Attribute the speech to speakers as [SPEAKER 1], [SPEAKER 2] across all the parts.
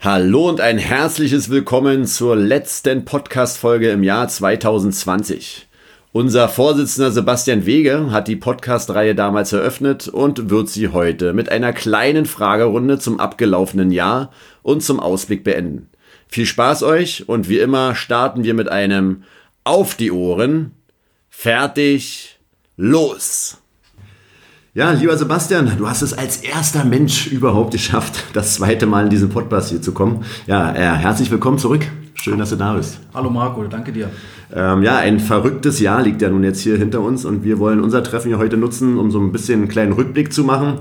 [SPEAKER 1] Hallo und ein herzliches Willkommen zur letzten Podcast-Folge im Jahr 2020. Unser Vorsitzender Sebastian Wege hat die Podcast-Reihe damals eröffnet und wird sie heute mit einer kleinen Fragerunde zum abgelaufenen Jahr und zum Ausblick beenden. Viel Spaß euch und wie immer starten wir mit einem Auf die Ohren, fertig, los! Ja, lieber Sebastian, du hast es als erster Mensch überhaupt geschafft, das zweite Mal in diesen Podcast hier zu kommen. Ja, äh, herzlich willkommen zurück. Schön, dass du da bist.
[SPEAKER 2] Hallo Marco, danke dir.
[SPEAKER 1] Ähm, ja, ein verrücktes Jahr liegt ja nun jetzt hier hinter uns und wir wollen unser Treffen ja heute nutzen, um so ein bisschen einen kleinen Rückblick zu machen,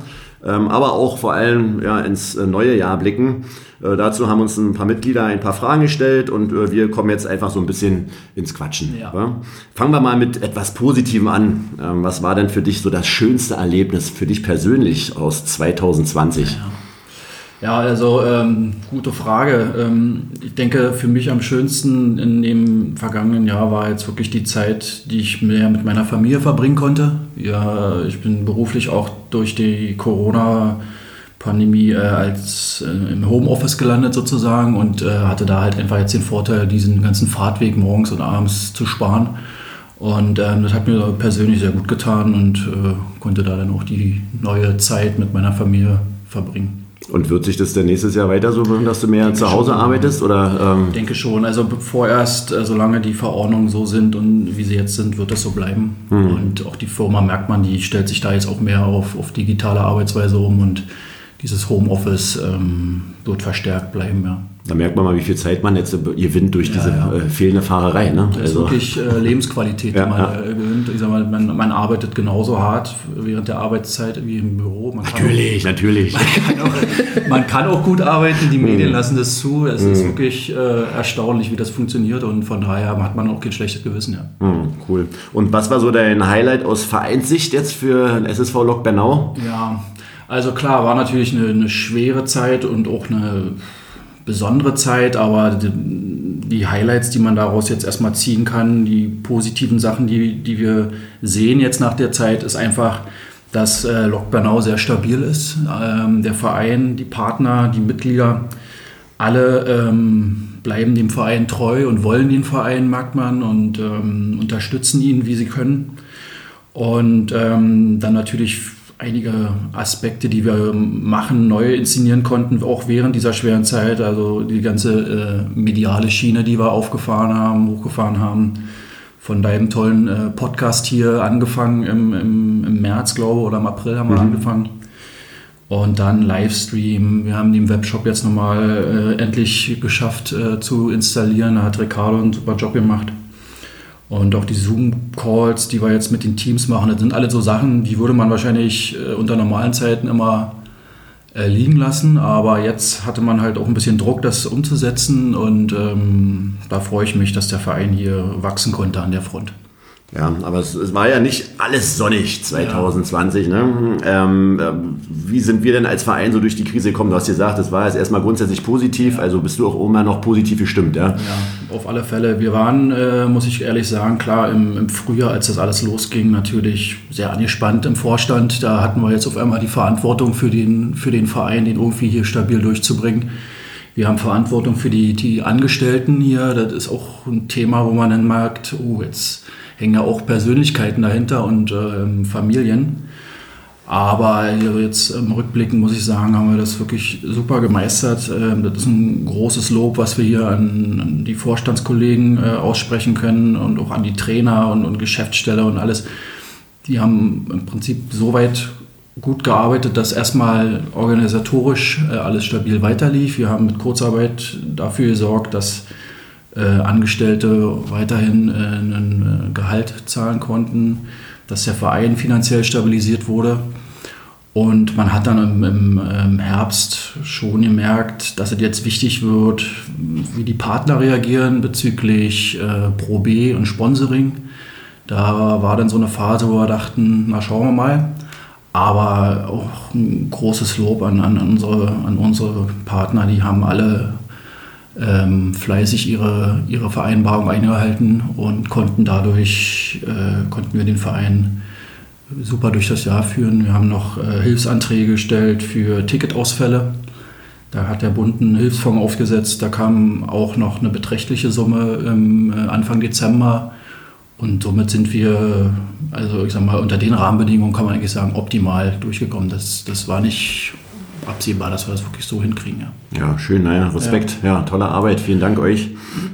[SPEAKER 1] aber auch vor allem ja, ins äh, neue Jahr blicken. Äh, dazu haben uns ein paar Mitglieder ein paar Fragen gestellt und äh, wir kommen jetzt einfach so ein bisschen ins Quatschen. Ja. Ja? Fangen wir mal mit etwas Positivem an. Ähm, was war denn für dich so das schönste Erlebnis für dich persönlich aus 2020?
[SPEAKER 2] Ja. Ja, also ähm, gute Frage. Ähm, ich denke, für mich am schönsten in dem vergangenen Jahr war jetzt wirklich die Zeit, die ich mehr mit meiner Familie verbringen konnte. Ja, ich bin beruflich auch durch die Corona- Pandemie äh, als äh, im Homeoffice gelandet sozusagen und äh, hatte da halt einfach jetzt den Vorteil, diesen ganzen Fahrtweg morgens und abends zu sparen. Und ähm, das hat mir persönlich sehr gut getan und äh, konnte da dann auch die neue Zeit mit meiner Familie verbringen.
[SPEAKER 1] Und wird sich das denn nächstes Jahr weiter so machen, dass du mehr denke zu Hause schon, arbeitest? Oder,
[SPEAKER 2] ähm? Ich denke schon. Also vorerst, äh, solange die Verordnungen so sind und wie sie jetzt sind, wird das so bleiben. Mhm. Und auch die Firma merkt man, die stellt sich da jetzt auch mehr auf, auf digitale Arbeitsweise um und dieses Homeoffice ähm, wird verstärkt bleiben. Ja.
[SPEAKER 1] Da merkt man mal, wie viel Zeit man jetzt gewinnt durch diese ja. Äh, fehlende Fahrerei. Ne?
[SPEAKER 2] Das also. ist wirklich äh, Lebensqualität, die man äh, gewinnt. Ich sag mal, man, man, arbeitet genauso hart während der Arbeitszeit wie im Büro.
[SPEAKER 1] Man natürlich, auch, natürlich.
[SPEAKER 2] Man kann, auch, man kann, auch, gut arbeiten, die Medien mm. lassen das zu. Es ist wirklich äh, erstaunlich, wie das funktioniert und von daher hat man auch kein schlechtes Gewissen. Ja.
[SPEAKER 1] Mm, cool. Und was war so dein Highlight aus Vereinssicht jetzt für SSV Lok Bernau?
[SPEAKER 2] Ja, also klar, war natürlich eine, eine schwere Zeit und auch eine besondere Zeit, aber die, die, Highlights, die man daraus jetzt erstmal ziehen kann, die positiven Sachen, die, die wir sehen jetzt nach der Zeit, ist einfach, dass äh, Lok Bernau sehr stabil ist. Ähm, der Verein, die Partner, die Mitglieder, alle ähm, bleiben dem Verein treu und wollen den Verein, mag man, und ähm, unterstützen ihn, wie sie können. Und ähm, dann natürlich einige Aspekte, die wir machen, neu inszenieren konnten, auch während dieser schweren Zeit. Also die ganze äh, mediale Schiene, die wir aufgefahren haben, hochgefahren haben. Von deinem tollen äh, Podcast hier angefangen im, im, im, März, glaube ich, oder im April haben wir mhm. angefangen. Und dann Livestream. Wir haben den Webshop jetzt nochmal äh, endlich geschafft äh, zu installieren. Da hat Ricardo einen super Job gemacht. Und auch die Zoom-Calls, die wir jetzt mit den Teams machen, das sind alle so Sachen, die würde man wahrscheinlich äh, unter normalen Zeiten immer äh, liegen lassen. Aber jetzt hatte man halt auch ein bisschen Druck, das umzusetzen. Und ähm, da freue ich mich, dass der Verein hier wachsen konnte an der Front.
[SPEAKER 1] Ja, aber es, es, war ja nicht alles sonnig 2020. Ja. Ne? Ähm, äh, wie sind wir denn als Verein so durch die Krise gekommen? Du hast gesagt, es war jetzt erstmal grundsätzlich positiv, ja. also bist du auch immer noch positiv gestimmt, ja?
[SPEAKER 2] Ja, auf alle Fälle. Wir waren, äh, muss ich ehrlich sagen, klar, im, im, Frühjahr, als das alles losging, natürlich sehr angespannt im Vorstand. Da hatten wir jetzt auf einmal die Verantwortung für den, für den Verein, den irgendwie hier stabil durchzubringen. Wir haben Verantwortung für die, die Angestellten hier. Das ist auch ein Thema, wo man dann merkt, oh, jetzt hängen ja auch Persönlichkeiten dahinter und äh, Familien. Aber jetzt im Rückblicken muss ich sagen, haben wir das wirklich super gemeistert. Ähm, das ist ein großes Lob, was wir hier an, die Vorstandskollegen äh, aussprechen können und auch an die Trainer und, und Geschäftsstelle und alles. Die haben im Prinzip so weit gut gearbeitet, dass erstmal organisatorisch äh, alles stabil weiterlief. Wir haben mit Kurzarbeit dafür gesorgt, dass äh, Angestellte weiterhin äh, ein äh, Gehalt zahlen konnten, dass der Verein finanziell stabilisiert wurde. Und man hat dann im, im, im, Herbst schon gemerkt, dass es jetzt wichtig wird, wie die Partner reagieren bezüglich äh, Pro B und Sponsoring. Da war dann so eine Phase, wo wir dachten, na schauen wir mal. Aber auch ein großes Lob an, an, unsere, an unsere Partner, die haben alle ähm, fleißig ihre, ihre Vereinbarung eingehalten und konnten dadurch, äh, konnten wir den Verein super durch das Jahr führen. Wir haben noch äh, Hilfsanträge gestellt für Ticketausfälle. Da hat der Bund einen Hilfsfonds aufgesetzt. Da kam auch noch eine beträchtliche Summe im äh, Anfang Dezember. Und somit sind wir, also ich sag mal, unter den Rahmenbedingungen kann man eigentlich sagen, optimal durchgekommen. Das, das war nicht absehbar, dass wir das wirklich so hinkriegen.
[SPEAKER 1] Ja, ja schön, naja, Respekt. Ja. ja. tolle Arbeit. Vielen Dank euch.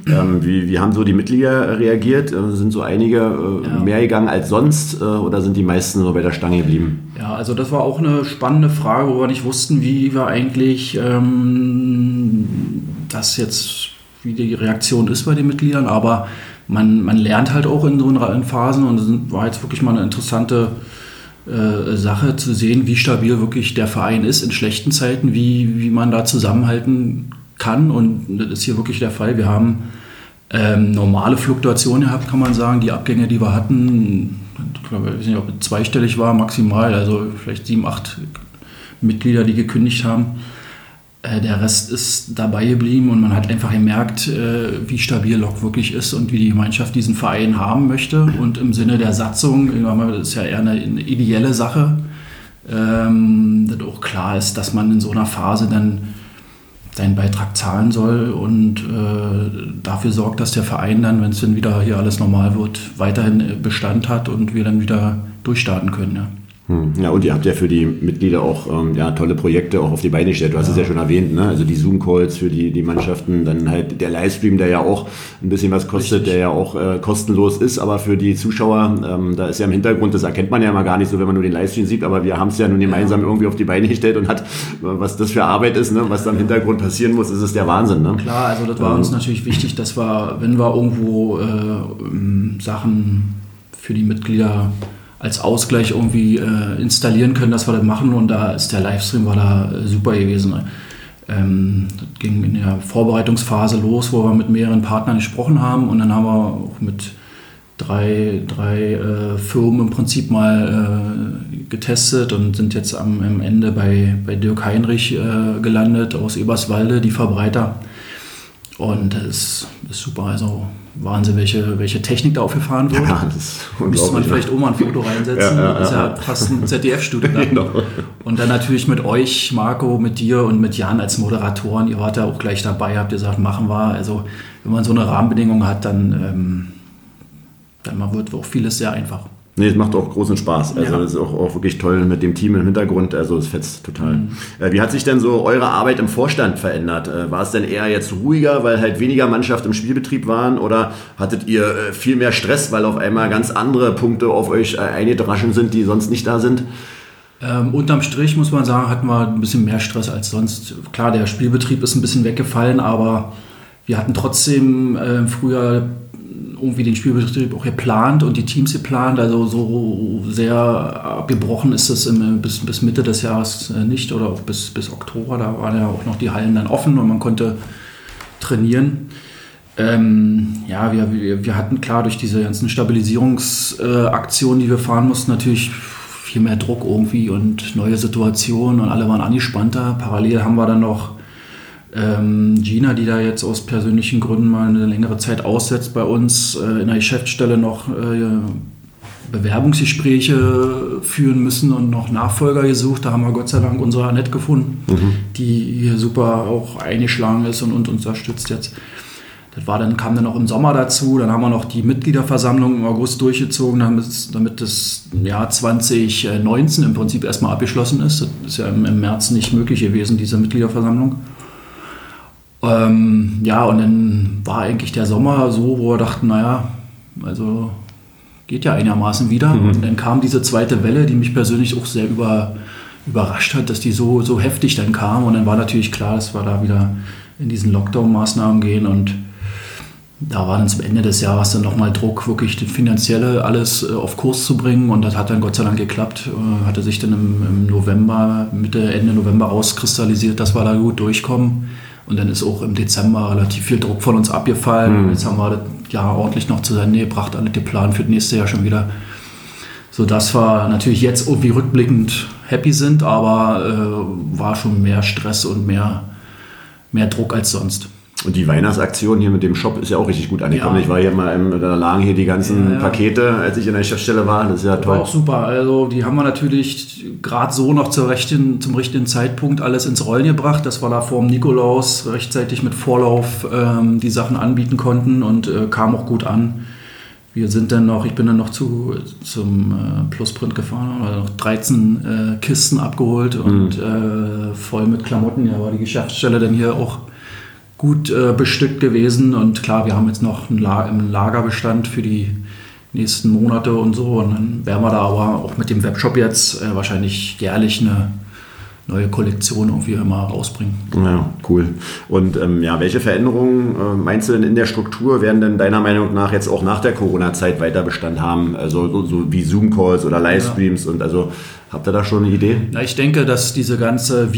[SPEAKER 1] Ähm, wie, wie haben so die Mitglieder reagiert? Äh, sind so einige äh, ja. mehr gegangen als sonst äh, oder sind die meisten so bei der Stange geblieben?
[SPEAKER 2] Ja, also das war auch eine spannende Frage, wo wir nicht wussten, wie wir eigentlich ähm, das jetzt, wie die Reaktion ist bei den Mitgliedern, aber man, man lernt halt auch in so in Phasen und es war jetzt wirklich mal eine interessante äh, Sache zu sehen, wie stabil wirklich der Verein ist in schlechten Zeiten, wie, wie man da zusammenhalten kann. Und das ist hier wirklich der Fall. Wir haben ähm, normale Fluktuationen gehabt, kann man sagen. Die Abgänge, die wir hatten, ich glaube, ich weiß nicht, ob es zweistellig war, maximal, also vielleicht sieben, acht Mitglieder, die gekündigt haben. Äh, der Rest ist dabei geblieben und man hat einfach gemerkt, äh, wie stabil Lok wirklich ist und wie die Gemeinschaft diesen Verein haben möchte. Und im Sinne der Satzung, das ist ja eher eine, ideelle Sache, ähm, dass auch klar ist, dass man in so einer Phase dann seinen Beitrag zahlen soll und äh, dafür sorgt, dass der Verein dann, wenn es dann wieder hier alles normal wird, weiterhin Bestand hat und wir dann wieder durchstarten können. Ja.
[SPEAKER 1] Hm. Ja, und ihr habt ja für die Mitglieder auch ähm, ja, tolle Projekte auch auf die Beine gestellt. Du hast ja. es ja schon erwähnt, ne? also die Zoom-Calls für die, die Mannschaften, dann halt der Livestream, der ja auch ein bisschen was kostet, Richtig. der ja auch äh, kostenlos ist, aber für die Zuschauer, ähm, da ist ja im Hintergrund, das erkennt man ja mal gar nicht so, wenn man nur den Livestream sieht, aber wir haben es ja nun gemeinsam ja. irgendwie auf die Beine gestellt und hat, was das für Arbeit ist, ne? was da im Hintergrund passieren muss, ist es der Wahnsinn. Ne?
[SPEAKER 2] Klar, also das war ähm, uns natürlich wichtig, dass wir, wenn wir irgendwo äh, Sachen für die Mitglieder als Ausgleich irgendwie äh, installieren können, dass wir das machen. Und da ist der Livestream war da äh, super gewesen. Ähm, das ging in der Vorbereitungsphase los, wo wir mit mehreren Partnern gesprochen haben. Und dann haben wir auch mit drei, drei äh, Firmen im Prinzip mal äh, getestet und sind jetzt am, am Ende bei, bei Dirk Heinrich äh, gelandet aus Eberswalde, die Verbreiter. Und das ist, ist super. Also Wahnsinn, welche, welche Technik da aufgefahren wird. Ja, Müsste man vielleicht mal ein Foto reinsetzen. Ja, ja, das ist ja, fast ein ZDF-Studio. genau. Und dann natürlich mit euch, Marco, mit dir und mit Jan als Moderatoren. Ihr wart ja auch gleich dabei, habt ihr gesagt, machen wir. Also wenn man so eine Rahmenbedingung hat, dann, ähm, dann wird auch vieles sehr einfach.
[SPEAKER 1] Nee, es macht auch großen Spaß. Also ja. ist auch, auch, wirklich toll mit dem Team im Hintergrund. Also es fetzt total. Mhm. Äh, wie hat sich denn so eure Arbeit im Vorstand verändert? Äh, war es denn eher jetzt ruhiger, weil halt weniger Mannschaft im Spielbetrieb waren? Oder hattet ihr äh, viel mehr Stress, weil auf einmal ganz andere Punkte auf euch eingedraschen sind, die sonst nicht da sind?
[SPEAKER 2] Ähm, unterm Strich muss man sagen, hatten wir ein bisschen mehr Stress als sonst. Klar, der Spielbetrieb ist ein bisschen weggefallen, aber wir hatten trotzdem äh, früher irgendwie den Spielbetrieb auch geplant und die Teams geplant. Also so sehr abgebrochen ist es bis, bis Mitte des Jahres äh, nicht oder auch bis, bis Oktober. Da waren ja auch noch die Hallen dann offen und man konnte trainieren. Ähm, ja, wir, wir, wir, hatten klar durch diese ganzen Stabilisierungsaktionen, äh, die wir fahren mussten, natürlich viel mehr Druck irgendwie und neue Situationen und alle waren angespannter. Parallel haben wir dann noch ähm, Gina, die da jetzt aus persönlichen Gründen mal eine längere Zeit aussetzt, bei uns äh, in der Geschäftsstelle noch äh, Bewerbungsgespräche führen müssen und noch Nachfolger gesucht. Da haben wir Gott sei Dank unsere Annette gefunden, mhm. die hier super auch eingeschlagen ist und, und unterstützt jetzt. Das war dann, kam dann auch im Sommer dazu. Dann haben wir noch die Mitgliederversammlung im August durchgezogen, damit, damit das Jahr 2019 im Prinzip erstmal abgeschlossen ist. Das ist ja im, im März nicht möglich gewesen, diese Mitgliederversammlung. Ähm, ja, und dann war eigentlich der Sommer so, wo wir dachten, naja, also geht ja einigermaßen wieder. Mhm. Und dann kam diese zweite Welle, die mich persönlich auch sehr über, überrascht hat, dass die so, so heftig dann kam. Und dann war natürlich klar, dass wir da wieder in diesen Lockdown-Maßnahmen gehen und da war dann zum Ende des Jahres dann nochmal Druck, wirklich das Finanzielle alles äh, auf Kurs zu bringen. Und das hat dann Gott sei Dank geklappt. Äh, hatte sich dann im, im November, Mitte, Ende November rauskristallisiert, dass wir da gut durchkommen. Und dann ist auch im Dezember relativ viel Druck von uns abgefallen. Mhm. Jetzt haben wir das Jahr ordentlich noch zu Ende gebracht, alle geplant für das nächste Jahr schon wieder. Sodass wir natürlich jetzt irgendwie rückblickend happy sind, aber äh, war schon mehr Stress und mehr, mehr Druck als sonst.
[SPEAKER 1] Und die Weihnachtsaktion hier mit dem Shop ist ja auch richtig gut angekommen.
[SPEAKER 2] Ja.
[SPEAKER 1] Ich war hier mal, im, da lagen hier die ganzen
[SPEAKER 2] Ja, ja.
[SPEAKER 1] Pakete, als ich in der Geschäftsstelle war. Das ist ja toll.
[SPEAKER 2] War auch super. Also die haben wir natürlich gerade so noch zur rechten, zum richtigen Zeitpunkt alles ins Rollen gebracht, dass wir da vor dem Nikolaus rechtzeitig mit Vorlauf ähm, die Sachen anbieten konnten und äh, kam auch gut an. Wir sind dann noch, ich bin dann noch zu, zum äh, Plusprint gefahren, haben noch 13 äh, Kisten abgeholt und äh, voll mit Klamotten. Ja, war die Geschäftsstelle dann hier auch gut äh, bestückt gewesen. Und klar, wir haben jetzt noch einen, La einen Lagerbestand für die nächsten Monate und so. Und dann werden wir da aber auch mit dem Webshop jetzt äh, wahrscheinlich jährlich eine neue Kollektion irgendwie immer rausbringen.
[SPEAKER 1] Ja, cool. Und ähm, ja, welche Veränderungen äh, meinst du denn in der Struktur werden denn deiner Meinung nach jetzt auch nach der Corona-Zeit weiter Bestand haben? Also so, so wie Zoom-Calls oder Livestreams und also habt ihr da schon eine Idee?
[SPEAKER 2] Na, ich denke, dass diese ganze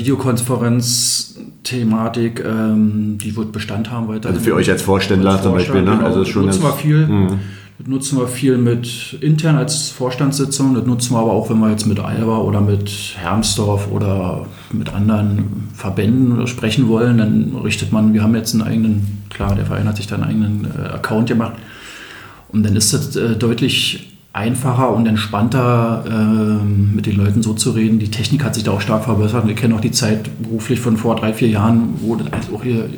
[SPEAKER 2] Videokonferenz-Thematik, ähm, die wird Bestand haben weiter.
[SPEAKER 1] Also für euch als Vorständler zum Beispiel, ne?
[SPEAKER 2] Genau,
[SPEAKER 1] Also ist schon
[SPEAKER 2] das nutzen wir viel. Das nutzen wir viel mit intern als Vorstandssitzung. Das nutzen wir aber auch, wenn wir jetzt mit Alba oder mit Hermsdorf oder mit anderen Verbänden sprechen wollen. Dann richtet man, wir haben jetzt einen eigenen, klar, der Verein hat sich da einen eigenen äh, Account gemacht. Und dann ist es äh, deutlich einfacher und entspannter, ähm, mit den Leuten so zu reden. Die Technik hat sich da auch stark verbessert. Wir kennen auch die Zeit beruflich von vor drei, vier Jahren, wo das auch hier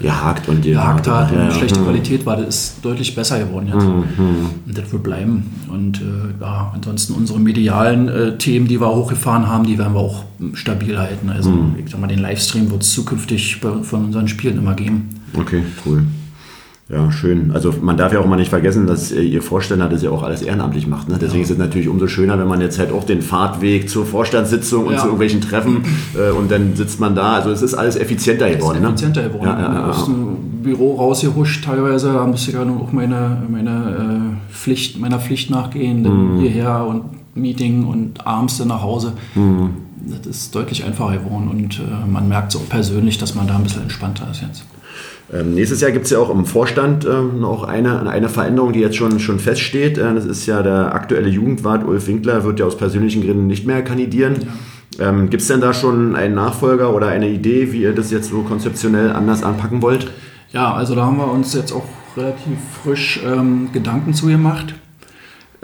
[SPEAKER 1] Gehakt und
[SPEAKER 2] gehakt hat
[SPEAKER 1] Ja,
[SPEAKER 2] und
[SPEAKER 1] ja.
[SPEAKER 2] schlechte
[SPEAKER 1] Hm.
[SPEAKER 2] Qualität war, das ist deutlich besser geworden jetzt. Und das wird bleiben. Und äh, ja, ansonsten unsere medialen äh, Themen, die wir hochgefahren haben, die werden wir auch ähm, stabil halten. Also ich sag mal, den Livestream wird es zukünftig bei, von unseren Spielen immer geben.
[SPEAKER 1] Okay, cool. Ja, schön. Also man darf ja auch mal nicht vergessen, dass äh, ihr Vorständler das ja auch alles ehrenamtlich macht. Ne? Deswegen ist es natürlich umso schöner, wenn man jetzt halt auch den Fahrtweg zur Vorstandssitzung und
[SPEAKER 2] Ja.
[SPEAKER 1] zu irgendwelchen Treffen äh, und dann sitzt man da. Also es ist alles effizienter geworden.
[SPEAKER 2] ist effizienter geworden.
[SPEAKER 1] Ne? Ja, ja, ja.
[SPEAKER 2] Aus dem Büro rausgehuscht teilweise, da musste ich ja nur auch meine, meine, äh, Pflicht, meiner Pflicht nachgehen,
[SPEAKER 1] Mhm.
[SPEAKER 2] hierher und Meeting und abends dann nach Hause.
[SPEAKER 1] Mhm.
[SPEAKER 2] Das ist deutlich einfacher geworden und äh, man merkt so auch persönlich, dass man da ein bisschen entspannter ist jetzt.
[SPEAKER 1] Ähm, nächstes Jahr gibt es ja auch im Vorstand ähm, noch eine, eine Veränderung, die jetzt schon, schon feststeht. Äh, das ist ja der aktuelle Jugendwart Ulf Winkler, wird ja aus persönlichen Gründen nicht mehr kandidieren. Ähm, gibt es denn da schon einen Nachfolger oder eine Idee, wie ihr das jetzt so konzeptionell anders anpacken wollt?
[SPEAKER 2] Ja, also da haben wir uns jetzt auch relativ frisch ähm, Gedanken zu gemacht.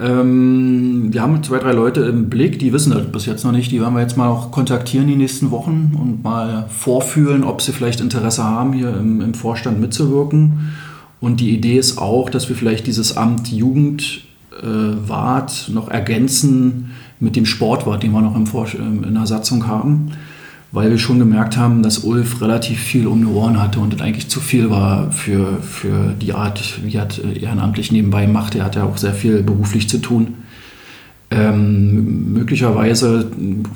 [SPEAKER 2] Ähm, wir haben zwei, drei Leute im Blick, die wissen das bis jetzt noch nicht. Die werden wir jetzt mal auch kontaktieren die nächsten Wochen und mal vorfühlen, ob sie vielleicht Interesse haben, hier im, im Vorstand mitzuwirken. Und die Idee ist auch, dass wir vielleicht dieses Amt Jugendwart noch ergänzen mit dem Sportwart, den wir noch im in der Satzung haben weil wir schon gemerkt haben, dass Ulf relativ viel um die Ohren hatte und das eigentlich zu viel war für, für die Art, wie er das ehrenamtlich nebenbei macht. Er hat ja auch sehr viel beruflich zu tun. Ähm, möglicherweise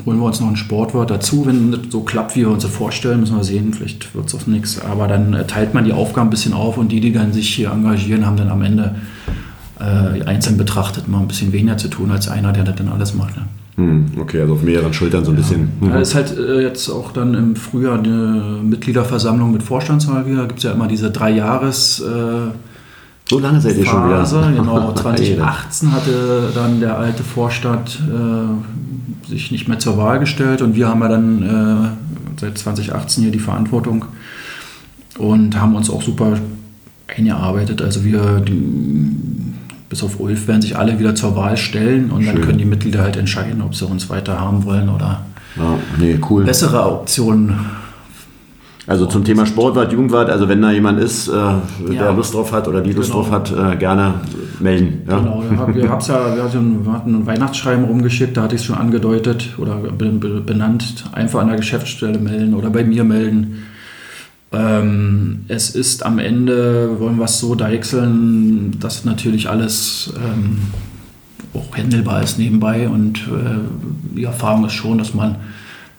[SPEAKER 2] holen wir uns noch einen Sportwart dazu, wenn das so klappt, wie wir uns das vorstellen, müssen wir sehen, vielleicht wird es auch nichts. Aber dann äh, teilt man die Aufgaben ein bisschen auf und die, die dann sich hier engagieren, haben dann am Ende äh, einzeln betrachtet mal ein bisschen weniger zu tun als einer, der das dann alles macht. Ne?
[SPEAKER 1] Hm, okay, also auf mehreren Schultern so ein bisschen.
[SPEAKER 2] Ja,
[SPEAKER 1] Mhm.
[SPEAKER 2] es ist halt äh, jetzt auch dann im Frühjahr eine Mitgliederversammlung mit Vorstandswahl wieder. Da gibt es ja immer diese drei Jahres äh,
[SPEAKER 1] So lange seid ihr schon wieder.
[SPEAKER 2] Genau, 2018 hatte dann der alte Vorstand äh, sich nicht mehr zur Wahl gestellt und wir haben ja dann äh, seit 2018 hier die Verantwortung und haben uns auch super eingearbeitet. Also wir, die, bis auf Ulf, werden sich alle wieder zur Wahl stellen und dann
[SPEAKER 1] Schön.
[SPEAKER 2] können die Mitglieder halt entscheiden, ob sie uns weiter haben wollen oder
[SPEAKER 1] Ja, nee, cool.
[SPEAKER 2] bessere Optionen.
[SPEAKER 1] Also zum Thema Sportwart, Jugendwart, also wenn da jemand ist, äh, der
[SPEAKER 2] Ja.
[SPEAKER 1] Lust drauf hat oder die Lust
[SPEAKER 2] Genau.
[SPEAKER 1] drauf hat, äh, gerne melden. Ja?
[SPEAKER 2] Genau, wir hab's ja, wir hatten, wir hatten ein Weihnachtsschreiben rumgeschickt, da hatte ich es schon angedeutet oder be- be- benannt. Einfach an der Geschäftsstelle melden oder bei mir melden. Ähm, es ist am Ende, wollen wir es so deichseln, dass natürlich alles ähm, auch händelbar ist nebenbei und äh, die Erfahrung ist schon, dass man,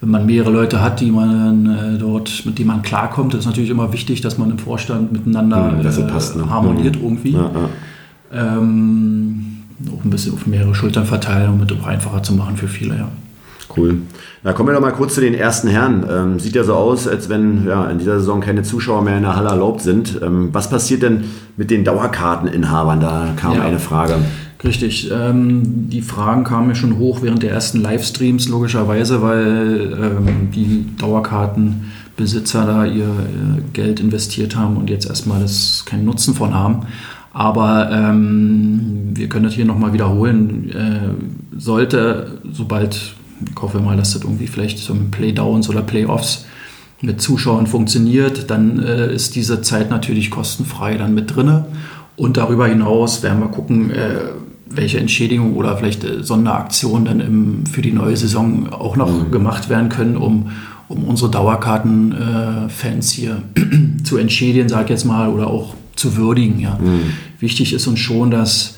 [SPEAKER 2] wenn man mehrere Leute hat, die man äh, dort, mit denen man klarkommt, ist natürlich immer wichtig, dass man im Vorstand miteinander
[SPEAKER 1] Mhm,
[SPEAKER 2] äh,
[SPEAKER 1] passt, ne?
[SPEAKER 2] harmoniert
[SPEAKER 1] Mhm.
[SPEAKER 2] irgendwie.
[SPEAKER 1] Ja, ja.
[SPEAKER 2] Ähm, auch ein bisschen auf mehrere Schultern verteilen, um es auch einfacher zu machen für viele, ja.
[SPEAKER 1] Cool. Na, kommen wir doch mal kurz zu den ersten Herren. Ähm, sieht ja so aus, als wenn ja, in dieser Saison keine Zuschauer mehr in der Halle erlaubt sind. Ähm, was passiert denn mit den Dauerkarteninhabern? Da kam
[SPEAKER 2] Ja.
[SPEAKER 1] eine Frage.
[SPEAKER 2] Richtig. Ähm, die Fragen kamen mir schon hoch während der ersten Livestreams, logischerweise, weil ähm, die Besitzer da ihr, ihr Geld investiert haben und jetzt erstmal das keinen Nutzen von haben. Aber ähm, wir können das hier nochmal wiederholen. Äh, sollte, sobald, ich hoffe mal, dass das irgendwie vielleicht zum Playdowns oder Playoffs mit Zuschauern funktioniert, dann äh, ist diese Zeit natürlich kostenfrei dann mit drinne. Und darüber hinaus werden wir gucken, äh, welche Entschädigung oder vielleicht äh, Sonderaktionen dann im, für die neue Saison auch noch mhm. gemacht werden können, um, um unsere Dauerkartenfans äh, hier zu entschädigen, sag ich jetzt mal, oder auch zu würdigen. Ja. Mhm. Wichtig ist uns schon, dass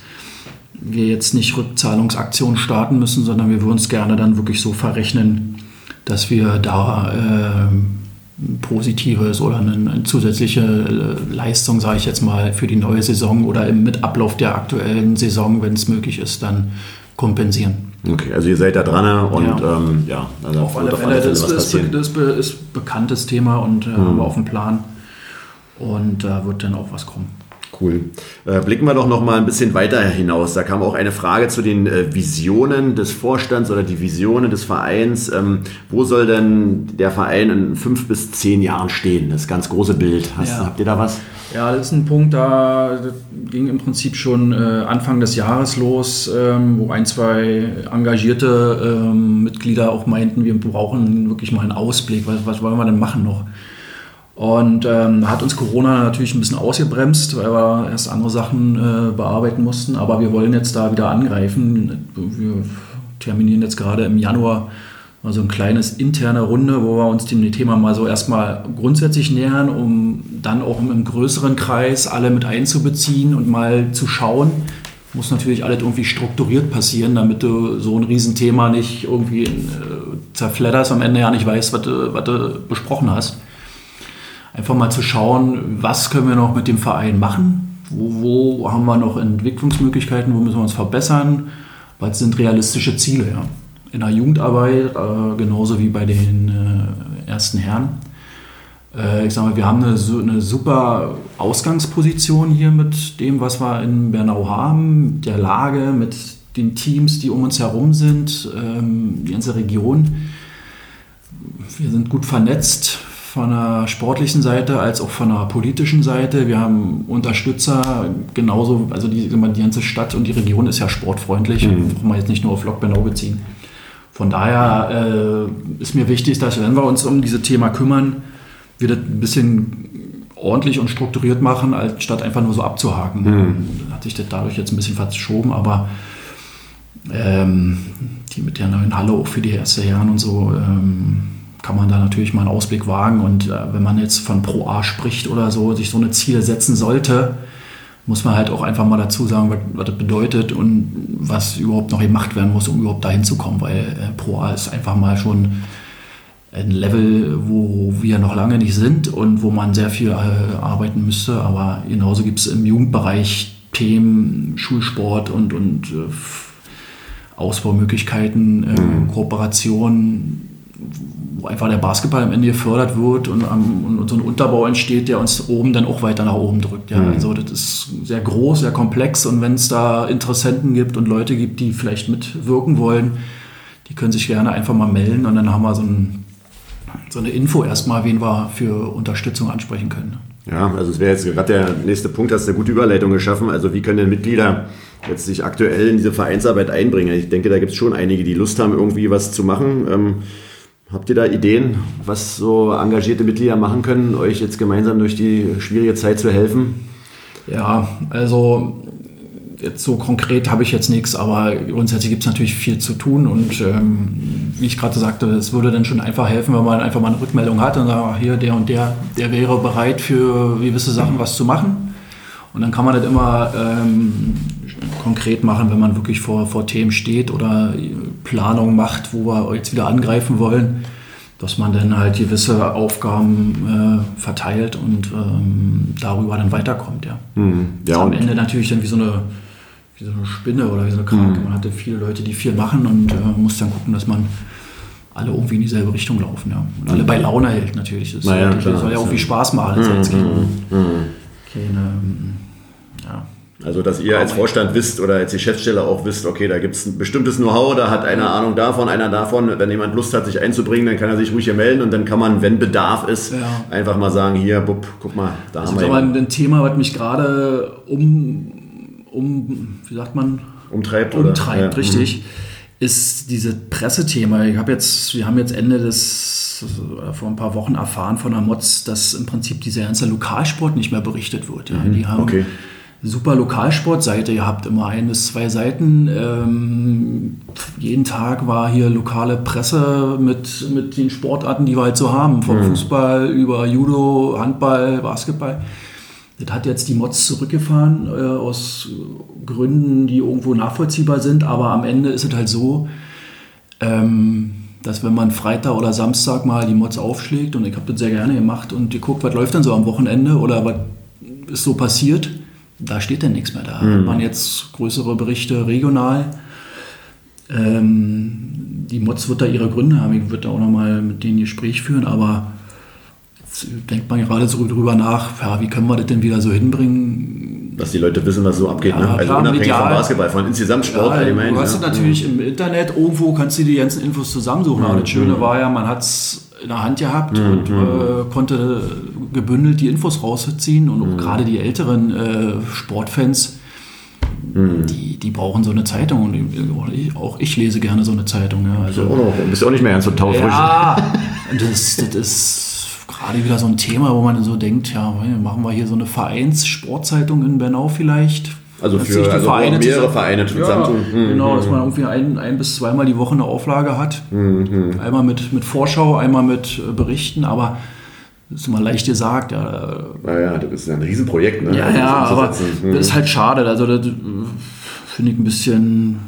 [SPEAKER 2] wir jetzt nicht Rückzahlungsaktionen starten müssen, sondern wir würden es gerne dann wirklich so verrechnen, dass wir da äh, positives oder eine, eine zusätzliche äh, Leistung, sage ich jetzt mal, für die neue Saison oder mit Ablauf der aktuellen Saison, wenn es möglich ist, dann kompensieren.
[SPEAKER 1] Okay, also ihr seid da dran und ja, ähm, ja
[SPEAKER 2] also auf alle Fälle, das, ist, das ist bekanntes Thema und äh, mhm. auf dem Plan und da wird dann auch was kommen.
[SPEAKER 1] Cool. Äh, blicken wir doch noch mal ein bisschen weiter hinaus. Da kam auch eine Frage zu den äh, Visionen des Vorstands oder die Visionen des Vereins. Ähm, wo soll denn der Verein in fünf bis zehn Jahren stehen? Das ganz große Bild. Hast, ja. Habt ihr da was?
[SPEAKER 2] Ja, das ist ein Punkt, da ging im Prinzip schon äh, Anfang des Jahres los, ähm, wo ein, zwei engagierte ähm, Mitglieder auch meinten, wir brauchen wirklich mal einen Ausblick. Was, was wollen wir denn machen noch? Und ähm, hat uns Corona natürlich ein bisschen ausgebremst, weil wir erst andere Sachen äh, bearbeiten mussten. Aber wir wollen jetzt da wieder angreifen. Wir terminieren jetzt gerade im Januar mal so ein kleines interne Runde, wo wir uns dem Thema mal so erstmal grundsätzlich nähern, um dann auch im größeren Kreis alle mit einzubeziehen und mal zu schauen. Muss natürlich alles irgendwie strukturiert passieren, damit du so ein Riesenthema nicht irgendwie äh, zerfledderst, am Ende ja nicht weißt, was du, was du besprochen hast einfach mal zu schauen, was können wir noch mit dem Verein machen, wo, wo haben wir noch Entwicklungsmöglichkeiten, wo müssen wir uns verbessern, was sind realistische Ziele. Ja. In der Jugendarbeit, äh, genauso wie bei den äh, ersten Herren. Äh, ich sage mal, wir haben eine, eine, super Ausgangsposition hier mit dem, was wir in Bernau haben, der Lage, mit den Teams, die um uns herum sind, ähm, die ganze Region. Wir sind gut vernetzt, von der sportlichen Seite als auch von der politischen Seite. Wir haben Unterstützer, genauso, also die, die ganze Stadt und die Region ist ja sportfreundlich, mhm. brauchen wir jetzt nicht nur auf Lockbenau beziehen. Von daher äh, ist mir wichtig, dass wenn wir uns um dieses Thema kümmern, wir das ein bisschen ordentlich und strukturiert machen, als statt einfach nur so abzuhaken. Mhm. Hat sich das dadurch jetzt ein bisschen verschoben, aber ähm, die mit der neuen Halle auch für die erste Herren und so, ähm, kann man da natürlich mal einen Ausblick wagen. Und äh, wenn man jetzt von Pro A spricht oder so, sich so eine Ziele setzen sollte, muss man halt auch einfach mal dazu sagen, was, was, das bedeutet und was überhaupt noch gemacht werden muss, um überhaupt dahin zu kommen. Weil äh, Pro A ist einfach mal schon ein Level, wo wir noch lange nicht sind und wo man sehr viel äh, arbeiten müsste. Aber genauso gibt es im Jugendbereich Themen, Schulsport und, und äh, Ausbaumöglichkeiten, äh, mhm. Kooperationen wo einfach der Basketball am Ende gefördert wird und, um, und, so ein Unterbau entsteht, der uns oben dann auch weiter nach oben drückt. Ja. Mhm. Also das ist sehr groß, sehr komplex und wenn es da Interessenten gibt und Leute gibt, die vielleicht mitwirken wollen, die können sich gerne einfach mal melden und dann haben wir so, ein, so eine Info erstmal, wen wir für Unterstützung ansprechen können.
[SPEAKER 1] Ja, also es wäre jetzt gerade der nächste Punkt, hast du eine gute Überleitung geschaffen. Also wie können denn Mitglieder jetzt sich aktuell in diese Vereinsarbeit einbringen? Ich denke, da gibt es schon einige, die Lust haben, irgendwie was zu machen. Ähm, Habt ihr da Ideen, was so engagierte Mitglieder machen können, euch jetzt gemeinsam durch die schwierige Zeit zu helfen?
[SPEAKER 2] Ja, also jetzt so konkret habe ich jetzt nichts, aber grundsätzlich gibt es natürlich viel zu tun und ähm, wie ich gerade sagte, es würde dann schon einfach helfen, wenn man einfach mal eine Rückmeldung hat und sagt, hier der und der, der wäre bereit für gewisse Sachen was zu machen. Und dann kann man das immer ähm, konkret machen, wenn man wirklich vor, vor Themen steht oder Planung macht, wo wir jetzt wieder angreifen wollen, dass man dann halt gewisse Aufgaben äh, verteilt und ähm, darüber dann weiterkommt. Ja. Mhm. ja am Ende natürlich dann wie so eine wie so eine Spinne oder wie so eine Kranke. Mhm. Man hatte viele Leute, die viel machen und äh, muss dann gucken, dass man alle irgendwie in dieselbe Richtung laufen. Ja. Und alle bei Laune hält natürlich. Das, naja, soll ja auch viel Spaß machen. Das mhm. Keine, keine ja,
[SPEAKER 1] Also, dass ihr als Vorstand wisst oder als Geschäftsstelle auch wisst, okay, da gibt es ein bestimmtes Know-how, da hat einer Ahnung davon, einer davon. Wenn jemand Lust hat, sich einzubringen, dann kann er sich ruhig hier melden und dann kann man, wenn Bedarf ist,
[SPEAKER 2] Ja.
[SPEAKER 1] einfach mal sagen, hier, bub, guck mal, da
[SPEAKER 2] Also
[SPEAKER 1] haben wir
[SPEAKER 2] sag mal,
[SPEAKER 1] jemanden.
[SPEAKER 2] ein Thema, was mich gerade um, um, wie sagt man,
[SPEAKER 1] umtreibt. oder?
[SPEAKER 2] umtreibt,
[SPEAKER 1] Ja.
[SPEAKER 2] Ist dieses Pressethema. Ich habe jetzt, wir haben jetzt Ende des, äh, vor ein paar Wochen erfahren von der Mods, dass im Prinzip dieser ganze Lokalsport nicht mehr berichtet wird. Ja. Die haben
[SPEAKER 1] okay.
[SPEAKER 2] super Lokalsportseite gehabt, immer ein bis zwei Seiten. Ähm, jeden Tag war hier lokale Presse mit, mit den Sportarten, die wir halt so haben, vom Fußball über Judo, Handball, Basketball. Das hat jetzt die Mods zurückgefahren äh, aus Gründen, die irgendwo nachvollziehbar sind, aber am Ende ist es halt so, ähm, dass wenn man Freitag oder Samstag mal die Mods aufschlägt und ich habe das sehr gerne gemacht und geguckt, was läuft denn so am Wochenende oder was ist so passiert, da steht dann nichts mehr. Da hat man jetzt größere Berichte regional. Ähm, die Mods wird da ihre Gründe haben. Ich würde da auch nochmal mit denen Gespräch führen, aber jetzt denkt man gerade so drüber nach, ja, wie können wir das denn wieder so hinbringen?
[SPEAKER 1] Dass die Leute wissen, was so abgeht.
[SPEAKER 2] Ja,
[SPEAKER 1] ne? Also
[SPEAKER 2] klar,
[SPEAKER 1] unabhängig
[SPEAKER 2] medial.
[SPEAKER 1] vom Basketball, von insgesamt Sport
[SPEAKER 2] Ja,
[SPEAKER 1] allgemein.
[SPEAKER 2] du hast
[SPEAKER 1] ja.
[SPEAKER 2] natürlich im Internet, irgendwo kannst du die ganzen Infos zusammensuchen. Aber das Schöne war ja, man hat es in der Hand gehabt und äh, konnte gebündelt die Infos rausziehen. Und auch gerade die älteren äh, Sportfans, die, die brauchen so eine Zeitung. Und ich, auch ich lese gerne so eine Zeitung. Ja. Also,
[SPEAKER 1] noch, bist auch nicht mehr ganz so taufrisch.
[SPEAKER 2] ja, das, das ist gerade wieder so ein Thema, wo man so denkt, ja, machen wir hier so eine Vereinssportzeitung in Bernau vielleicht.
[SPEAKER 1] Also für- also auch mehrere
[SPEAKER 2] zusammen-
[SPEAKER 1] Vereine
[SPEAKER 2] ja,
[SPEAKER 1] zusammentun. Mhm,
[SPEAKER 2] Genau, dass man irgendwie ein, ein bis zweimal die Woche eine Auflage hat.
[SPEAKER 1] Mhm,
[SPEAKER 2] Einmal mit, mit Vorschau, einmal mit äh, Berichten, aber das ist immer leicht gesagt. Ja,
[SPEAKER 1] Naja, das ist ja ein Riesenprojekt. Ne?
[SPEAKER 2] ja, ja aber das ist halt schade. Also das äh, finde ich ein bisschen,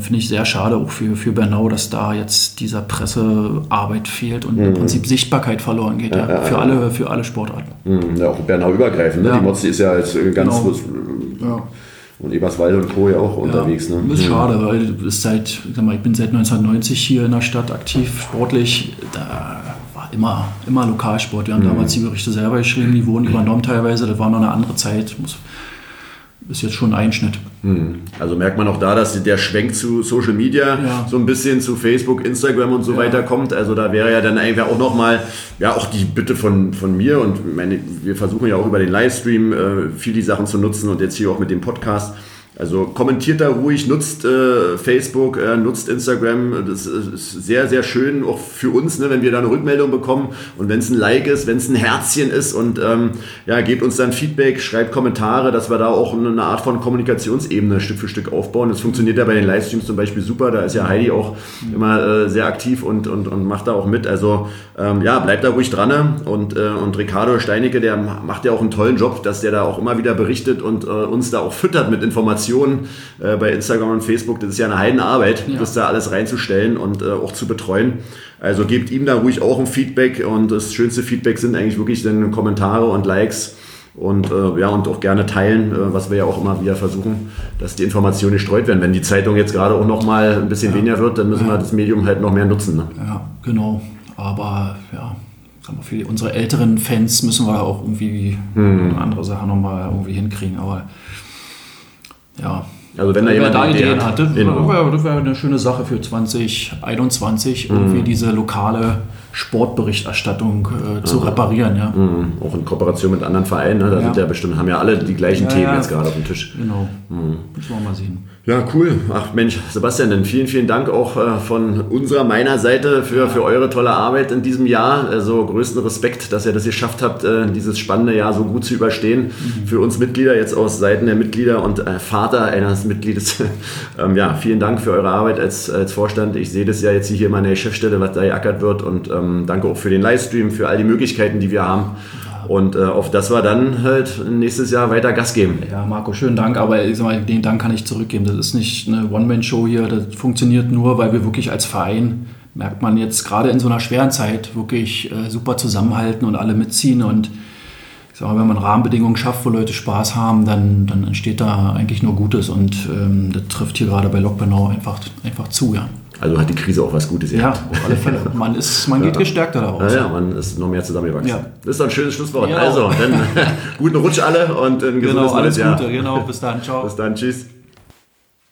[SPEAKER 2] finde ich sehr schade auch für, für Bernau, dass da jetzt dieser Pressearbeit fehlt und im Prinzip Sichtbarkeit verloren geht. Ja, für, alle, für alle Sportarten.
[SPEAKER 1] Mhm, ja, auch Bernau übergreifend. Ne?
[SPEAKER 2] Ja.
[SPEAKER 1] Die Mozzi ist ja als äh, ganz
[SPEAKER 2] Genau.
[SPEAKER 1] äh,
[SPEAKER 2] Ja.
[SPEAKER 1] und Eberswalde und Co. ja auch unterwegs. Ne?
[SPEAKER 2] Das ist schade, weil ist seit, ich, sag mal, ich bin seit 1990 hier in der Stadt aktiv, sportlich. Da war immer, immer Lokalsport. Wir haben damals die Berichte selber geschrieben, die wurden übernommen teilweise. Das war noch eine andere Zeit. Muss, ist jetzt schon ein Einschnitt.
[SPEAKER 1] Also merkt man auch da, dass der Schwenk zu Social Media
[SPEAKER 2] Ja.
[SPEAKER 1] so ein bisschen zu Facebook, Instagram und so
[SPEAKER 2] Ja.
[SPEAKER 1] weiter kommt. Also da wäre ja dann einfach auch nochmal, ja auch die Bitte von, von mir und meine, wir versuchen ja auch über den Livestream äh, viel die Sachen zu nutzen und jetzt hier auch mit dem Podcast. Also kommentiert da ruhig, nutzt äh, Facebook, äh, nutzt Instagram. Das ist sehr, sehr schön, auch für uns, ne, wenn wir da eine Rückmeldung bekommen und wenn es ein Like ist, wenn es ein Herzchen ist und ähm, ja, gebt uns dann Feedback, schreibt Kommentare, dass wir da auch eine Art von Kommunikationsebene Stück für Stück aufbauen. Das funktioniert ja bei den Livestreams zum Beispiel super. Da ist ja Heidi auch immer äh, sehr aktiv und, und, und macht da auch mit. Also ähm, ja, bleibt da ruhig dran. ne? Und, äh, und Ricardo Steinecke, der macht ja auch einen tollen Job, dass der da auch immer wieder berichtet und äh, uns da auch füttert mit Informationen äh, bei Instagram und Facebook. Das ist ja eine Heidenarbeit,
[SPEAKER 2] Ja.
[SPEAKER 1] das da alles reinzustellen und äh, auch zu betreuen. Also gebt ihm da ruhig auch ein Feedback und das schönste Feedback sind eigentlich wirklich dann Kommentare und Likes und äh, ja und auch gerne teilen, äh, was wir ja auch immer wieder versuchen, dass die Informationen gestreut werden. Wenn die Zeitung jetzt gerade auch noch mal ein bisschen weniger wird, dann müssen wir das Medium halt noch mehr nutzen. Ne?
[SPEAKER 2] Ja, genau. Aber ja, für unsere älteren Fans müssen wir auch irgendwie eine andere Sache nochmal irgendwie hinkriegen. Aber ja.
[SPEAKER 1] Also wenn da jemand
[SPEAKER 2] da
[SPEAKER 1] Idee
[SPEAKER 2] Ideen
[SPEAKER 1] hat,
[SPEAKER 2] hat, das
[SPEAKER 1] genau.
[SPEAKER 2] wäre das wäre eine schöne Sache für 2021, irgendwie diese lokale Sportberichterstattung äh, zu reparieren. Ja.
[SPEAKER 1] Mhm. Auch in Kooperation mit anderen Vereinen, ne? da
[SPEAKER 2] Ja.
[SPEAKER 1] sind ja bestimmt, haben ja alle die gleichen
[SPEAKER 2] Ja,
[SPEAKER 1] Themen
[SPEAKER 2] ja.
[SPEAKER 1] jetzt gerade auf dem Tisch.
[SPEAKER 2] Genau. Müssen wir mal sehen.
[SPEAKER 1] Ja, cool. Ach Mensch, Sebastian, dann vielen, vielen Dank auch äh, von unserer, meiner Seite für, für eure tolle Arbeit in diesem Jahr. Also größten Respekt, dass ihr das geschafft habt, äh, dieses spannende Jahr so gut zu überstehen. Für uns Mitglieder, jetzt aus Seiten der Mitglieder und äh, Vater eines Mitgliedes. ähm, ja, vielen Dank für eure Arbeit als, als Vorstand. Ich sehe das ja jetzt hier in meiner Chefstelle, was da geackert wird und ähm, danke auch für den Livestream, für all die Möglichkeiten, die wir haben. Und äh, auf das wir dann halt nächstes Jahr weiter Gas geben.
[SPEAKER 2] Ja, Marco, schönen Dank, aber ich sag mal, den Dank kann ich zurückgeben. Das ist nicht eine One-Man-Show hier, das funktioniert nur, weil wir wirklich als Verein, merkt man jetzt gerade in so einer schweren Zeit, wirklich äh, super zusammenhalten und alle mitziehen. Und ich sag mal, wenn man Rahmenbedingungen schafft, wo Leute Spaß haben, dann, dann entsteht da eigentlich nur Gutes. Und ähm, das trifft hier gerade bei Lok Bernau einfach, einfach zu, ja.
[SPEAKER 1] Also hat die Krise auch was Gutes.
[SPEAKER 2] Ja, auf alle Fälle. Man, ist, man geht ja. gestärkter daraus.
[SPEAKER 1] Ja, ja, man ist noch mehr zusammengewachsen. Ja. Das ist doch ein schönes Schlusswort. Ja. Also, dann guten Rutsch alle und ein gesundes
[SPEAKER 2] genau, alles Jahr. Gute, genau. Bis dann. Ciao.
[SPEAKER 1] Bis dann. Tschüss.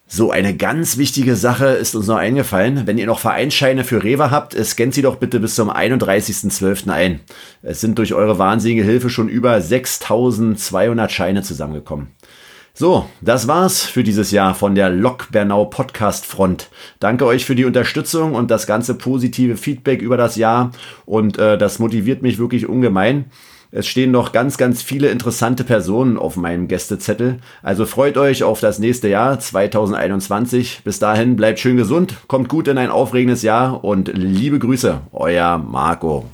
[SPEAKER 1] So, eine ganz wichtige Sache ist uns noch eingefallen. Wenn ihr noch Vereinsscheine für Rewe habt, scannt sie doch bitte bis zum 31.12. ein. Es sind durch eure wahnsinnige Hilfe schon über 6200 Scheine zusammengekommen. So, das war's für dieses Jahr von der Lok Bernau Podcast Front. Danke euch für die Unterstützung und das ganze positive Feedback über das Jahr und äh, das motiviert mich wirklich ungemein. Es stehen noch ganz, ganz viele interessante Personen auf meinem Gästezettel. Also freut euch auf das nächste Jahr 2021. Bis dahin bleibt schön gesund, kommt gut in ein aufregendes Jahr und liebe Grüße, euer Marco.